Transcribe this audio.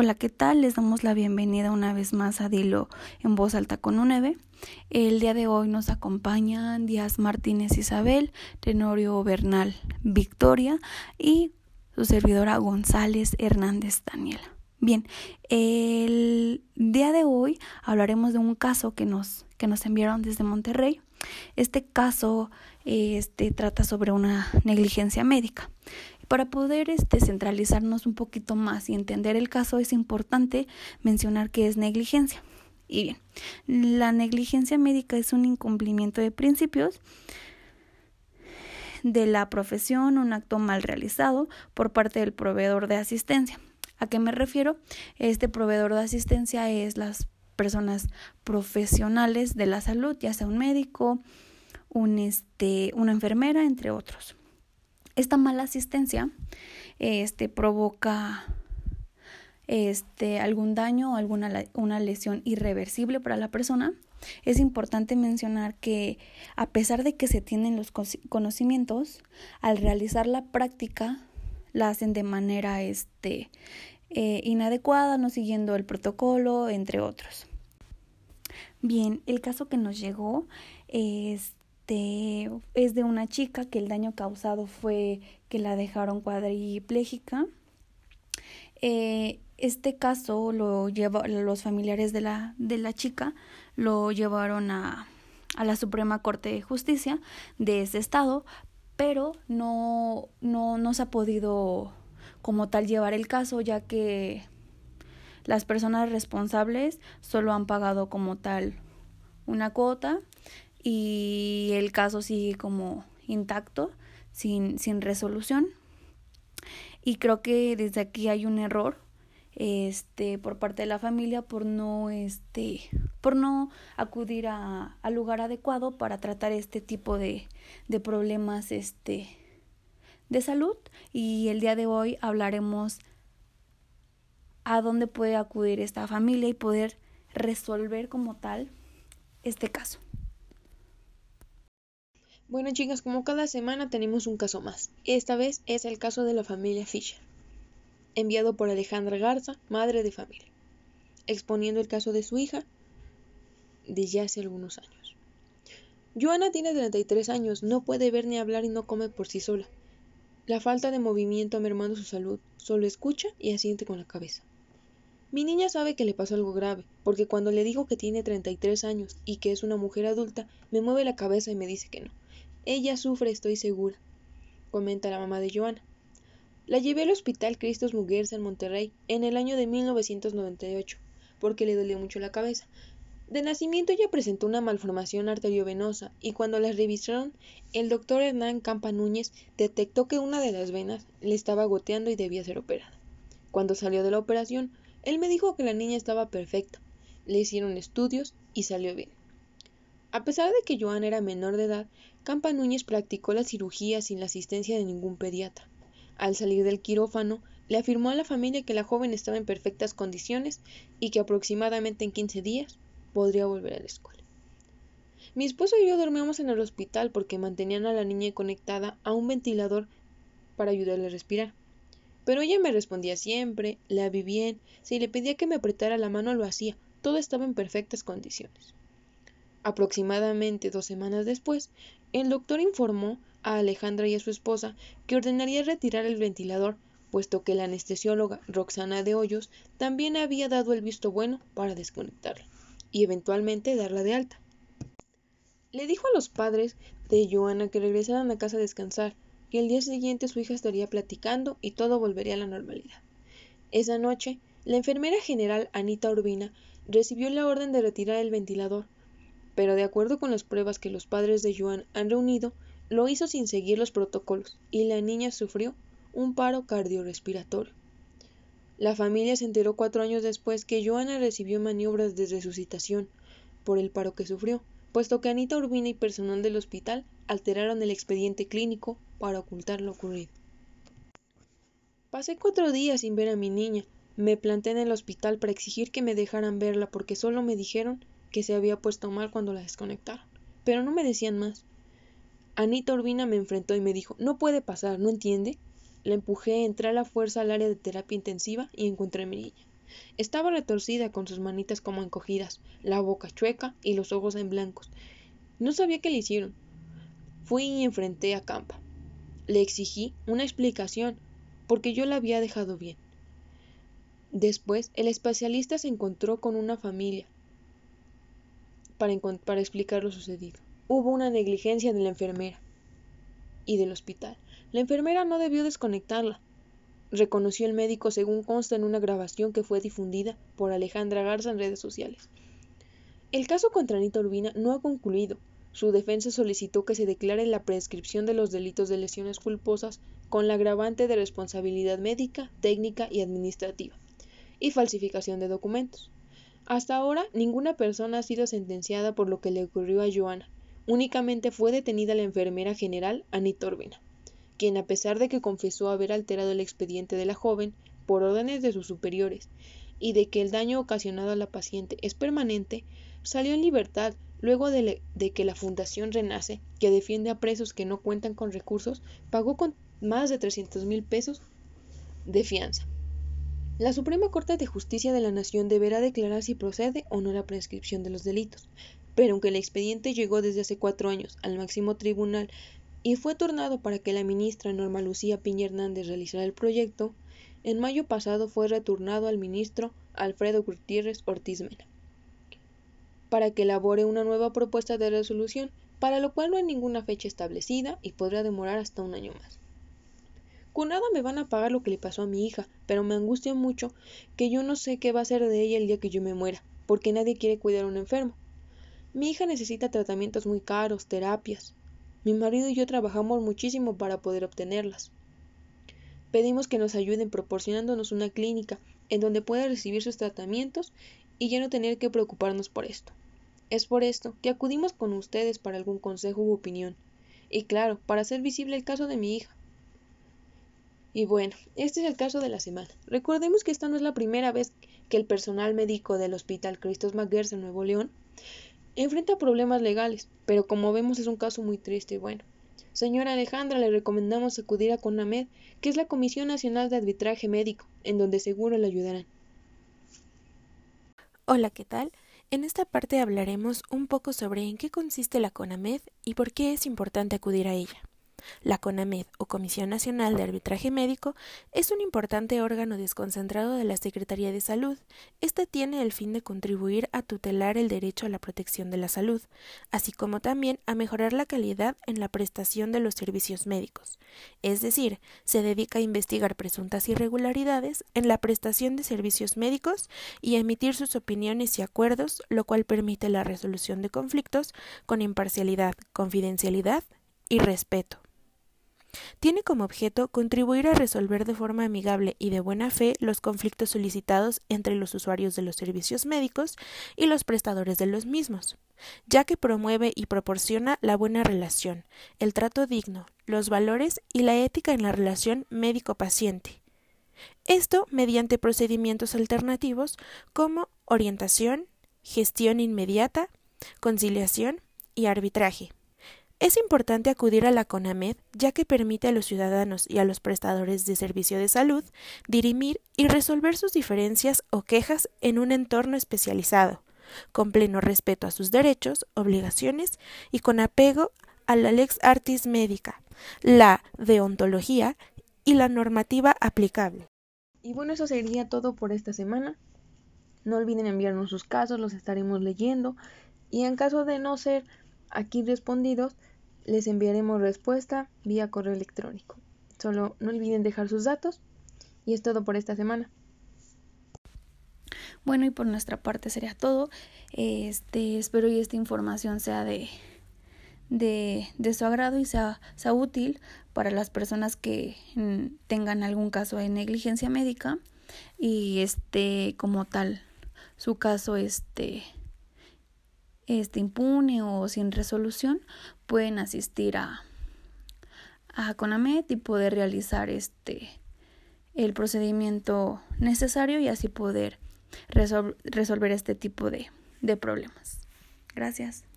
Hola, ¿qué tal? Les damos la bienvenida una vez más a Dilo en voz alta con un EVE. El día de hoy nos acompañan Díaz Martínez Isabel, Tenorio Bernal Victoria y su servidora González Hernández Daniela. Bien, el día de hoy hablaremos de un caso que nos, que nos enviaron desde Monterrey. Este caso este, trata sobre una negligencia médica. Para poder este, centralizarnos un poquito más y entender el caso es importante mencionar que es negligencia. Y bien, la negligencia médica es un incumplimiento de principios de la profesión, un acto mal realizado por parte del proveedor de asistencia. ¿A qué me refiero? Este proveedor de asistencia es las personas profesionales de la salud, ya sea un médico, un, este, una enfermera, entre otros. Esta mala asistencia este, provoca este, algún daño o alguna una lesión irreversible para la persona. Es importante mencionar que a pesar de que se tienen los conocimientos, al realizar la práctica la hacen de manera este, eh, inadecuada, no siguiendo el protocolo, entre otros. Bien, el caso que nos llegó es es de una chica que el daño causado fue que la dejaron cuadriplégica. Eh, este caso lo lleva, los familiares de la, de la chica lo llevaron a, a la Suprema Corte de Justicia de ese estado, pero no, no, no se ha podido como tal llevar el caso, ya que las personas responsables solo han pagado como tal una cuota y el caso sigue como intacto, sin, sin resolución. Y creo que desde aquí hay un error este por parte de la familia por no este por no acudir a, al lugar adecuado para tratar este tipo de, de problemas este de salud y el día de hoy hablaremos a dónde puede acudir esta familia y poder resolver como tal este caso. Bueno chicas, como cada semana tenemos un caso más. Esta vez es el caso de la familia Fisher, enviado por Alejandra Garza, madre de familia, exponiendo el caso de su hija de ya hace algunos años. Joana tiene 33 años, no puede ver ni hablar y no come por sí sola. La falta de movimiento ha mermado su salud, solo escucha y asiente con la cabeza. Mi niña sabe que le pasó algo grave, porque cuando le digo que tiene 33 años y que es una mujer adulta, me mueve la cabeza y me dice que no. Ella sufre, estoy segura, comenta la mamá de Joana. La llevé al hospital Cristos Muguerza en Monterrey en el año de 1998, porque le dolió mucho la cabeza. De nacimiento ella presentó una malformación arteriovenosa y cuando la revisaron, el doctor Hernán Campa Núñez detectó que una de las venas le estaba goteando y debía ser operada. Cuando salió de la operación, él me dijo que la niña estaba perfecta. Le hicieron estudios y salió bien. A pesar de que Joan era menor de edad, Campa Núñez practicó la cirugía sin la asistencia de ningún pediatra. Al salir del quirófano, le afirmó a la familia que la joven estaba en perfectas condiciones y que aproximadamente en 15 días podría volver a la escuela. Mi esposo y yo dormíamos en el hospital porque mantenían a la niña conectada a un ventilador para ayudarle a respirar. Pero ella me respondía siempre, la vi bien, si le pedía que me apretara la mano lo hacía, todo estaba en perfectas condiciones. Aproximadamente dos semanas después, el doctor informó a Alejandra y a su esposa que ordenaría retirar el ventilador, puesto que la anestesióloga Roxana de Hoyos también había dado el visto bueno para desconectarla y eventualmente darla de alta. Le dijo a los padres de Joana que regresaran a casa a descansar, que el día siguiente su hija estaría platicando y todo volvería a la normalidad. Esa noche, la enfermera general Anita Urbina recibió la orden de retirar el ventilador, pero de acuerdo con las pruebas que los padres de Joan han reunido, lo hizo sin seguir los protocolos y la niña sufrió un paro cardiorrespiratorio. La familia se enteró cuatro años después que Joana recibió maniobras de resucitación por el paro que sufrió, puesto que Anita Urbina y personal del hospital alteraron el expediente clínico para ocultar lo ocurrido. Pasé cuatro días sin ver a mi niña. Me planté en el hospital para exigir que me dejaran verla porque solo me dijeron que se había puesto mal cuando la desconectaron. Pero no me decían más. Anita Urbina me enfrentó y me dijo, no puede pasar, ¿no entiende? La empujé, entré a la fuerza al área de terapia intensiva y encontré a mi niña. Estaba retorcida con sus manitas como encogidas, la boca chueca y los ojos en blancos. No sabía qué le hicieron. Fui y enfrenté a Campa. Le exigí una explicación, porque yo la había dejado bien. Después, el especialista se encontró con una familia para, explicar lo sucedido. Hubo una negligencia de la enfermera y del hospital. La enfermera no debió desconectarla, reconoció el médico según consta en una grabación que fue difundida por Alejandra Garza en redes sociales. El caso contra Anita Urbina no ha concluido. Su defensa solicitó que se declare la prescripción de los delitos de lesiones culposas con la agravante de responsabilidad médica, técnica y administrativa, y falsificación de documentos. Hasta ahora, ninguna persona ha sido sentenciada por lo que le ocurrió a Joana. Únicamente fue detenida la enfermera general Anita Urbina quien a pesar de que confesó haber alterado el expediente de la joven por órdenes de sus superiores y de que el daño ocasionado a la paciente es permanente, salió en libertad luego de, que la Fundación Renace, que defiende a presos que no cuentan con recursos, pagó con más de 300 mil pesos de fianza. La Suprema Corte de Justicia de la Nación deberá declarar si procede o no la prescripción de los delitos, pero aunque el expediente llegó desde hace cuatro años al máximo tribunal y fue turnado para que la ministra Norma Lucía Piña Hernández realizara el proyecto, en mayo pasado fue retornado al ministro Alfredo Gutiérrez Ortiz Mena para que elabore una nueva propuesta de resolución, para lo cual no hay ninguna fecha establecida y podría demorar hasta un año más. Con nada me van a pagar lo que le pasó a mi hija, pero me angustia mucho que yo no sé qué va a ser de ella el día que yo me muera, porque nadie quiere cuidar a un enfermo. Mi hija necesita tratamientos muy caros, terapias, mi marido y yo trabajamos muchísimo para poder obtenerlas. Pedimos que nos ayuden proporcionándonos una clínica en donde pueda recibir sus tratamientos y ya no tener que preocuparnos por esto. Es por esto que acudimos con ustedes para algún consejo u opinión. Y claro, para hacer visible el caso de mi hija. Y bueno, este es el caso de la semana. Recordemos que esta no es la primera vez que el personal médico del Hospital Cristos McGers en Nuevo León enfrenta problemas legales, pero como vemos es un caso muy triste y bueno. Señora Alejandra, le recomendamos acudir a CONAMED, que es la Comisión Nacional de Arbitraje Médico, en donde seguro le ayudarán. Hola, ¿qué tal? En esta parte hablaremos un poco sobre en qué consiste la CONAMED y por qué es importante acudir a ella. La CONAMED, o Comisión Nacional de Arbitraje Médico, es un importante órgano desconcentrado de la Secretaría de Salud. Este tiene el fin de contribuir a tutelar el derecho a la protección de la salud, así como también a mejorar la calidad en la prestación de los servicios médicos. Es decir, se dedica a investigar presuntas irregularidades en la prestación de servicios médicos y a emitir sus opiniones y acuerdos, lo cual permite la resolución de conflictos con imparcialidad, confidencialidad y respeto. Tiene como objeto contribuir a resolver de forma amigable y de buena fe los conflictos solicitados entre los usuarios de los servicios médicos y los prestadores de los mismos, ya que promueve y proporciona la buena relación, el trato digno, los valores y la ética en la relación médico-paciente. Esto mediante procedimientos alternativos como orientación, gestión inmediata, conciliación y arbitraje. Es importante acudir a la CONAMED ya que permite a los ciudadanos y a los prestadores de servicio de salud dirimir y resolver sus diferencias o quejas en un entorno especializado, con pleno respeto a sus derechos, obligaciones y con apego a la lex artis médica, la deontología y la normativa aplicable. Y bueno, eso sería todo por esta semana. No olviden enviarnos sus casos, los estaremos leyendo. Y en caso de no ser aquí respondidos, les enviaremos respuesta vía correo electrónico. Solo no olviden dejar sus datos y es todo por esta semana. Bueno, y por nuestra parte sería todo. Este, espero que esta información sea de, de, de su agrado y sea, sea útil para las personas que mm, tengan algún caso de negligencia médica y este como tal su caso este este, impune o sin resolución, pueden asistir a, a CONAMED y poder realizar este, el procedimiento necesario y así poder resolver este tipo de, de problemas. Gracias.